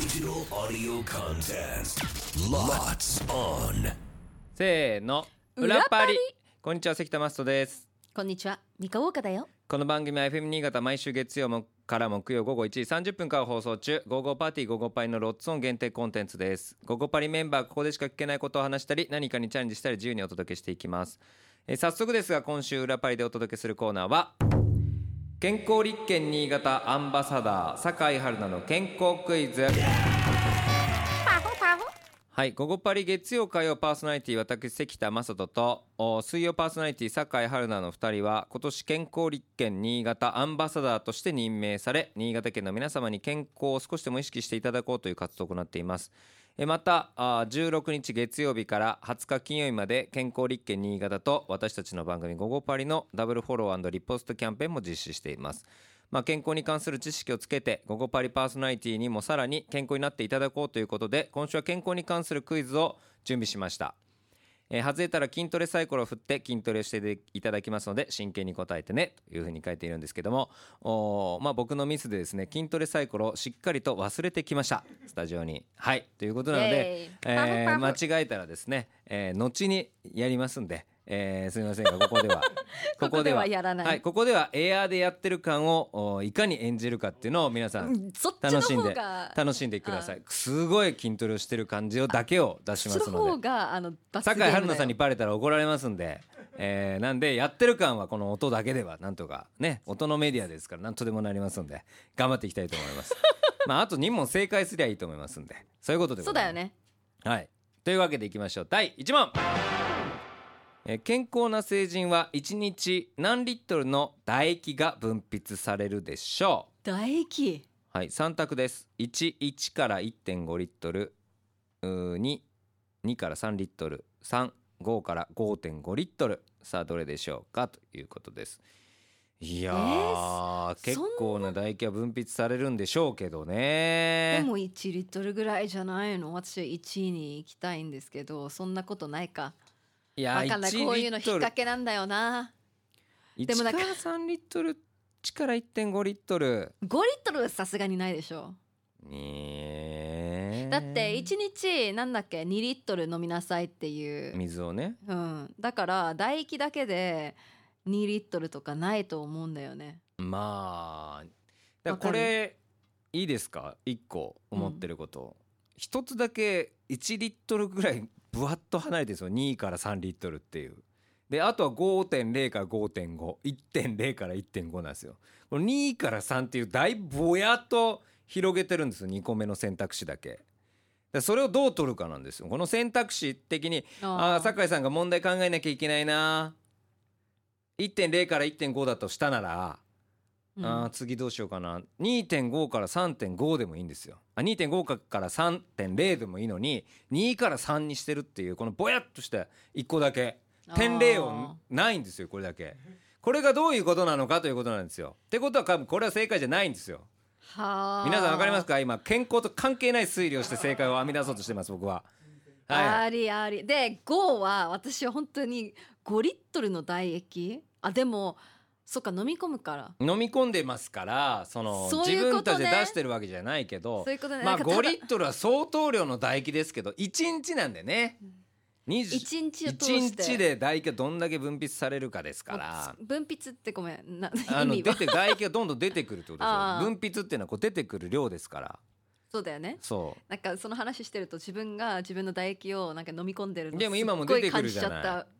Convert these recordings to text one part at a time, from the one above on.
Digital audio contest. Lots on. せーの。裏パリこんにちは関田マストです。こんにちは、三河岡だよ。この番組は FM 新潟毎週月曜もから木曜午後1時30分から放送中「午後パーティー午後パリ」のロッツオン限定コンテンツです。午後パリメンバーここでしか聞けないことを話したり何かにチャレンジしたり自由にお届けしていきます。えー早速ですが今週裏パリでお届けするコーナーは健康立憲新潟アンバサダー酒井春菜の健康クイズ。はい、午後パリ月曜火曜パーソナリティ私関田正人とお水曜パーソナリティ酒井春菜の2人は今年健康立憲新潟アンバサダーとして任命され新潟県の皆様に健康を少しでも意識していただこうという活動を行っています。えまた16日月曜日から20日金曜日まで健康立憲新潟と私たちの番組「午後パリ」のダブルフォローリポストキャンペーンも実施しています。まあ、健康に関する知識をつけて「午後パリ」パーソナリティにもさらに健康になっていただこうということで今週は健康に関するクイズを準備しました、えー外れたら筋トレサイコロを振って筋トレをしていただきますので真剣に答えてねというふうに書いているんですけどもおーまあ、僕のミスでですね筋トレサイコロをしっかりと忘れてきました。スタジオに。はい。ということなのでえー間違えたらですね、えー後にやりますんで、えーすみませんが ここでは。ここではやらない。はい、ここではエアーでやってる感をおいかに演じるかっていうのを皆さうん楽しんで楽しんでください。すごい筋トレをしてる感じをだけを出しますので。酒井春菜さんにバレたら怒られますんで、えーなんでやってる感はこの音だけではなんとかね音のメディアですからなんとでもなりますんで頑張っていきたいと思います。まああと2問正解すりゃいいと思いますんでそういうことでございます。そうだよね。はい。というわけでいきましょう。第1問。えー健康な成人は1日何リットルの唾液が分泌されるでしょ唾液？うはい、3択です。1、1から1.5リットル。うー2、2から3リットル。3、5から5.5リットル。さあ、どれでしょうか？ということです。いやー、えー結構な唾液は分泌されるんでしょうけどでね。も1リットルぐらいじゃないの？私は1位に行きたいんですけどそんなことないかいやかんない。1こういうの引っ掛けなんだよな。で1かもなんから3リットル1から1.5リットル。5リットルはさすがにないでしょ。ねえ。だって1日なんだっけ？2リットル飲みなさいっていう、水をね。うん、だから唾液だけで2リットルとかないと思うんだよね。まあこれいいですか？1個思ってること、一つだけ1リットルぐらいぶわっと離れてるんですよ。2から3リットルっていう。であとは5.0から5.51.0から1.5なんですよ。この2から3っていうだいぶぼやっと広げてるんですよ。2個目の選択肢だけ。でそれをどう取るかなんですよ。この選択肢的にああー酒井さんが問題考えなきゃいけないな1.0から1.5だとしたなら、うん。あー次どうしようかな。2.5から3.5でもいいんですよ。あ2.5から3.0でもいいのに2から3にしてるっていうこのぼやっとした1個だけ。点0をないんですよこれだけ。これがどういうことなのかということなんですよ。ってことは多分これは正解じゃないんですよ。はあ。皆さんわかりますか？今健康と関係ない推理をして正解を編み出そうとしてます僕は。はい。ありあり。で5は私は本当に5リットルの唾液。あでもそっか飲み込むから。飲み込んでますからそのそういうことね。自分たちで出してるわけじゃないけどそういうことね。まあ5なんかただリットルは相当量の唾液ですけど1日なんでね。20一日を通一して。日で唾液がどんだけ分泌されるかですから。分泌ってごめん。なあの意味は。出て唾液がどんどん出てくるってことです あー。よ分泌っていうのはこう出てくる量ですから。そうだよね。そなんかその話してると自分が自分の唾液をなんか飲み込んでるのでも今も出てくるじゃない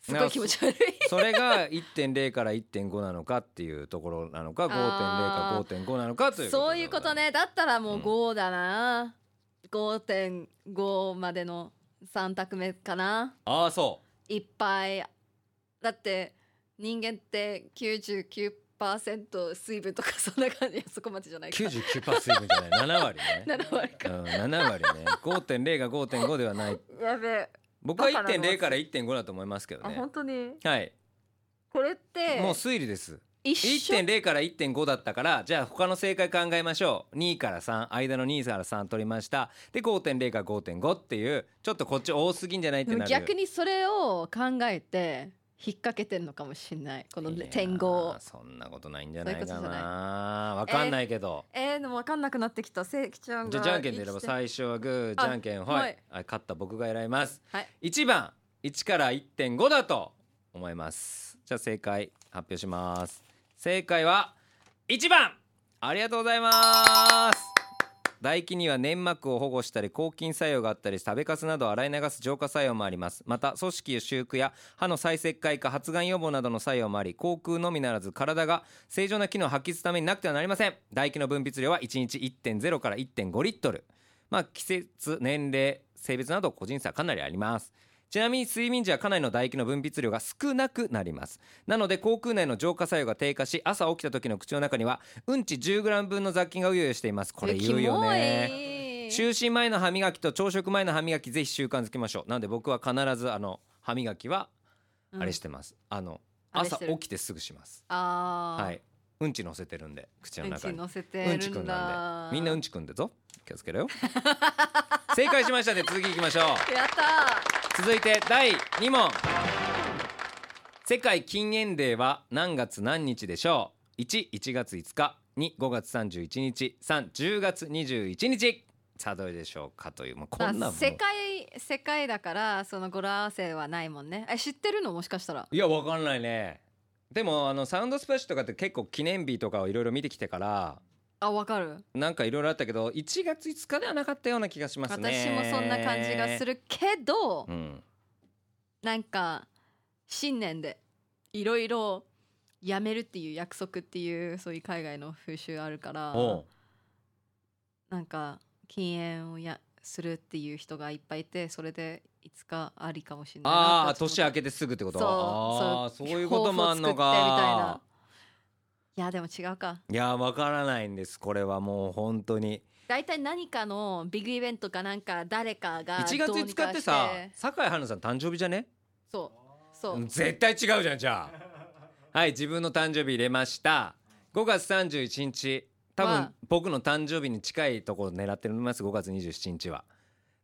すごい気持ち悪い。うそれが1.0から1.5なのかっていうところなのか5.0か5.5なのかというそういうことね。だったらもううん5だな、5.5までの3択目かな。ああそいっぱい。だって人間って99%水分とかそんな感じ。そこまでじゃなういか。99%水分じゃない。7割ね。7割か。うん、7割ね。5.0が5.5ではない。やべえ僕はだから1.0から1.5だと思いますけどあね本当に？はい。これってもう推理です。一緒？1.0から1.5だったからじゃあ他の正解考えましょう。2から3間の2から3取りました。で5.0から5.5っていうちょっとこっち多すぎんじゃないってでもなる逆にそれを考えて引っ掛けてんのかもしれない。このいやー点語をそんなことないんじゃないかな。わかんないけど、えー、でも分かんなくなってきた。せいきちゃんがじゃあじゃんけんで選ば最初はグーあじゃんけんはい。はい、勝った僕が選びます。はい。1番1から1.5だと思います。じゃあ正解発表します。正解は1番。ありがとうございます唾液には粘膜を保護したり抗菌作用があったり食べかすなど洗い流す浄化作用もあります。また組織修復や歯の再石灰化発がん予防などの作用もあり口腔のみならず体が正常な機能を発揮するためになくてはなりません唾液の分泌量は1日1.0から1.5リットル。まあ季節年齢性別など個人差かなりあります。ちなみに睡眠時はかなりの唾液の分泌量が少なくなります。なので口腔内の浄化作用が低下し朝起きた時の口の中にはうんち 10g 分の雑菌がうようよしています。これ言うよね。就寝前の歯磨きと朝食前の歯磨きぜひ習慣づけましょう。なので僕は必ずあの歯磨きはあれしてます、あの朝あれしてる。起きてすぐします。はい。うんち乗せてるんで口のうんち中に乗せてうんちくんなんで。みんなうんちくんでぞ。気をつけろよ。正解しましたね続きいきましょう。やった続いて第2問。世界禁煙デーは何月何日でしょう？11月5日25月31日310月21日。さあどれでしょうかというもうこんなもん。世界世界だからその語呂合わせはないもんね。え知ってるの？もしかしたら。いやわかんないね。でもあのサウンドスプラッシュとかって結構記念日とかをいろいろ見てきてからあわかる。なんかいろいろあったけど1月5日ではなかったような気がしますね。私もそんな感じがするけど、うんなんか新年でいろいろやめるっていう約束っていうそういう海外の風習あるからなんか禁煙をやするっていう人がいっぱいいてそれでいつかありかもしれないなああ年明けてすぐってこと？そうそういうこともあんの抱負を作ってみたいな。かいやでも違うか。いやわからないんですこれはもう本当に。大体何かのビッグイベントかなんか誰かが1月5どうにかして。日ってさ酒井春菜さん誕生日じゃね？そう。そう。絶対違うじゃんじゃあ。はい自分の誕生日入れました。5月31日。多分は僕の誕生日に近いところ狙ってます5月27日は。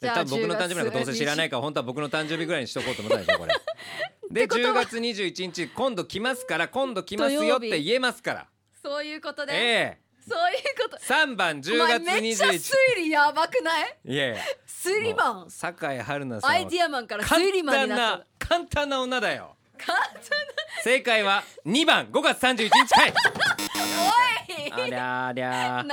多分僕の誕生日なんかどうせ知らないから本当は僕の誕生日ぐらいにしとこうと思ったんでしょこれ でってことは。10月21日今度来ますから今度来ますよって言えますから。そういうことで、ええ。そういうこと。3番10お前月めっちゃ推21理やばくない？いやいや。推理マン。酒井春菜さんはアイディアマンから推理マンになっ簡単な簡単な女だよ。た簡正解は2番5月31日。かい。単ありゃありゃ流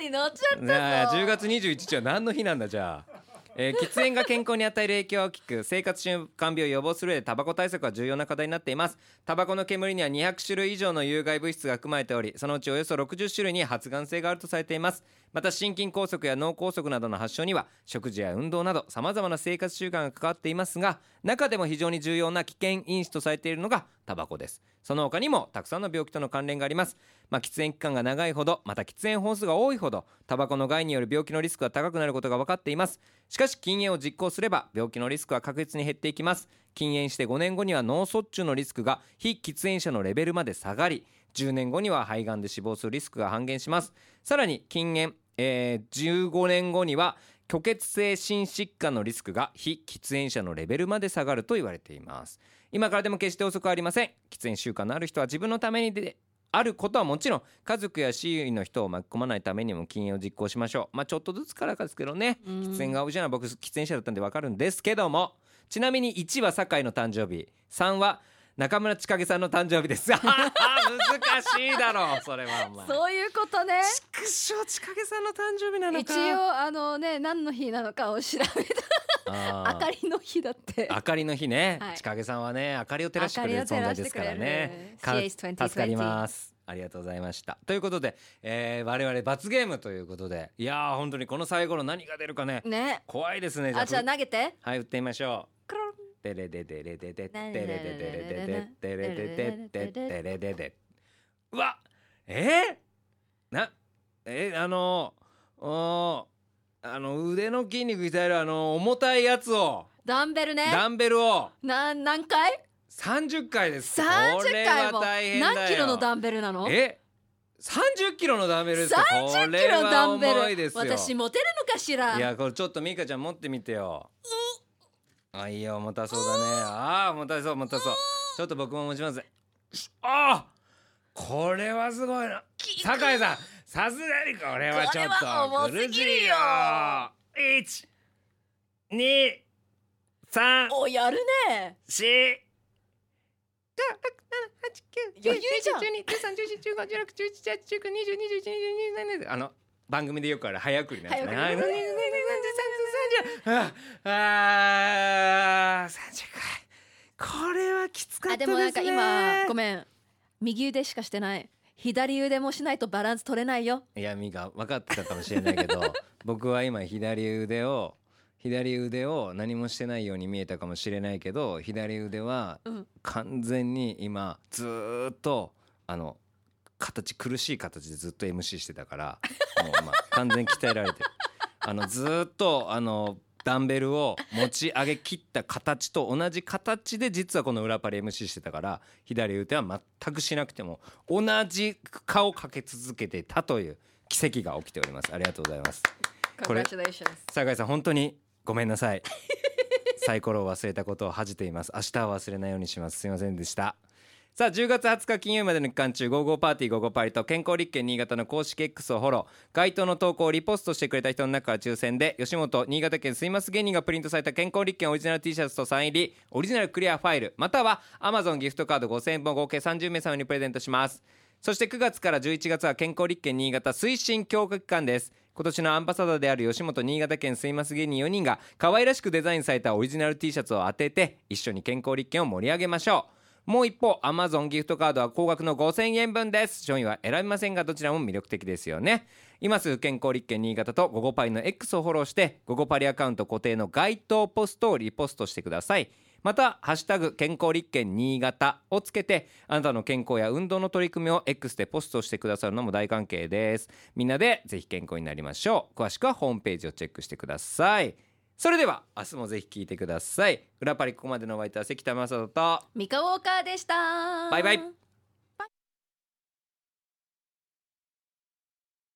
れに乗っちゃったぞねえ10月21日は何の日なんだじゃあ、えー喫煙が健康に与える影響は大きく生活習慣病を予防する上でタバコ対策は重要な課題になっています。タバコの煙には200種類以上の有害物質が含まれておりそのうちおよそ60種類に発がん性があるとされています。また心筋梗塞や脳梗塞などの発症には食事や運動などさまざまな生活習慣が関わっていますが中でも非常に重要な危険因子とされているのがタバコです。その他にもたくさんの病気との関連があります。まあ、喫煙期間が長いほどまた喫煙本数が多いほどタバコの害による病気のリスクが高くなることが分かっています。しかし禁煙を実行すれば病気のリスクは確実に減っていきます。禁煙して5年後には脳卒中のリスクが非喫煙者のレベルまで下がり10年後には肺がんで死亡するリスクが半減します。さらに禁煙、えー15年後には虚血性心疾患のリスクが非喫煙者のレベルまで下がると言われています。今からでも決して遅くありません。喫煙習慣のある人は自分のためにであることはもちろん家族や周囲の人を巻き込まないためにも禁煙を実行しましょう。まあちょっとずつからかですけどね。うん。喫煙が多いじゃない僕喫煙者だったんで分かるんですけども。ちなみに1は酒井の誕生日。3は中村千景さんの誕生日です。難しいだろう。それはそういうことね。くしょ千景さんの誕生日なの一か応あのね何の日なのかを調べた明かりの日だって。明かりの日ね、はい。千景さんはね明かりを照らしてくれる存在ですからね。明かりを照らしてくれる。か CH2020 助かります。ありがとうございました。ということで、えー、我々罰ゲームということで。いやー本当にこの最後の何が出るかね。ね。怖いですね。あじゃあ投げて。はい打ってみましょう。テレデデレデデテレデデレデデテレデデテテレデデうわえー、なえー、あのおあの腕の筋肉鍛えるあの重たいやつを。ダンベルね。ダンベルを。な何回？30回です。30これは回も何キロのダンベルなの？え？30キロのダンベルですか30キロのダンベル。私持てるのかしら？いやこれちょっとミカちゃん持ってみてよ。あいいよ重たそうだね。ああ重たそう重たそう。ちょっと僕も持ちます。ああこれはすごいな。酒井さんさすがにこれはちょっと苦しいよ。一二三おやるね。四余裕じゃん。んあの番組でよくある早送りのやつね早送りはいああ三十回これはきつかったですねあでもなんか今ごめん右腕しかしてない左腕もしないとバランス取れないよ。嫌味が分かってたかもしれないけど 僕は今左腕を左腕を何もしてないように見えたかもしれないけど左腕はうん。完全に今ずーっとあの形苦しい形でずっと MC してたからもうまあ完全に鍛えられてる。あのずーっとあのダンベルを持ち上げ切った形と同じ形で実はこの裏パリ MC してたから左腕は全くしなくても同じ負荷かけ続けてたという奇跡が起きております。ありがとうございます。これ酒井さん本当にごめんなさい。サイコロを忘れたことを恥じています。明日は忘れないようにします。すいませんでしたさあ10月20日金曜日までの期間中「ゴーゴーパーティーゴーゴーパリ」と健康立県新潟の公式 X をフォロー。該当の投稿をリポストしてくれた人の中から抽選で吉本新潟県住みます芸人がプリントされた健康立県オリジナル T シャツとサイン入りオリジナルクリアファイルまたは Amazon ギフトカード5000円分合計30名様にプレゼントします。そして9月から11月は健康立憲新潟推進強化期間です。今年のアンバサダーである吉本新潟県すいます芸人4人が可愛らしくデザインされたオリジナル T シャツを当てて一緒に健康立憲を盛り上げましょう。もう一方 Amazon ギフトカードは高額の5000円分です。商品は選びませんがどちらも魅力的ですよね。今すぐ健康立憲新潟と「ゴゴパリ」の X をフォローして「ゴゴパリ」アカウント固定の該当ポストをリポストしてください。また「ハッシュタグ健康立憲新潟」をつけてあなたの健康や運動の取り組みを X でポストしてくださるのも大関係です。みんなでぜひ健康になりましょう。詳しくはホームページをチェックしてください。それでは明日もぜひ聞いてください。裏パリここまでのお相手は関田正人と。ミカウォーカーでした。バイバイ